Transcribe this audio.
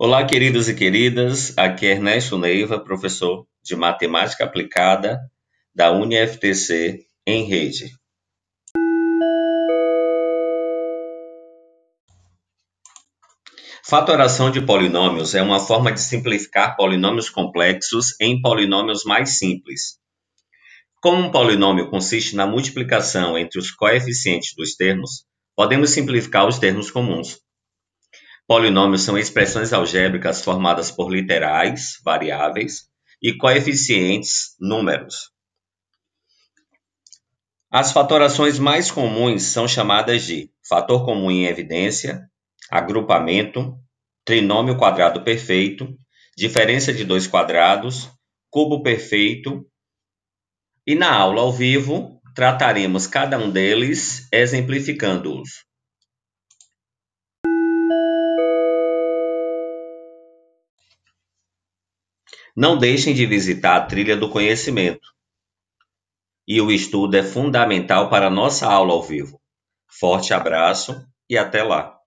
Olá, queridos e queridas. Aqui é Ernesto Neiva, professor de Matemática Aplicada da UniFTC em rede. Fatoração de polinômios é uma forma de simplificar polinômios complexos em polinômios mais simples. Como um polinômio consiste na multiplicação entre os coeficientes dos termos, podemos simplificar os termos comuns. Polinômios são expressões algébricas formadas por literais, variáveis, e coeficientes, números. As fatorações mais comuns são chamadas de fator comum em evidência, agrupamento, trinômio quadrado perfeito, diferença de dois quadrados, cubo perfeito. E na aula ao vivo, trataremos cada um deles exemplificando-os. Não deixem de visitar a trilha do conhecimento. E o estudo é fundamental para a nossa aula ao vivo. Forte abraço e até lá!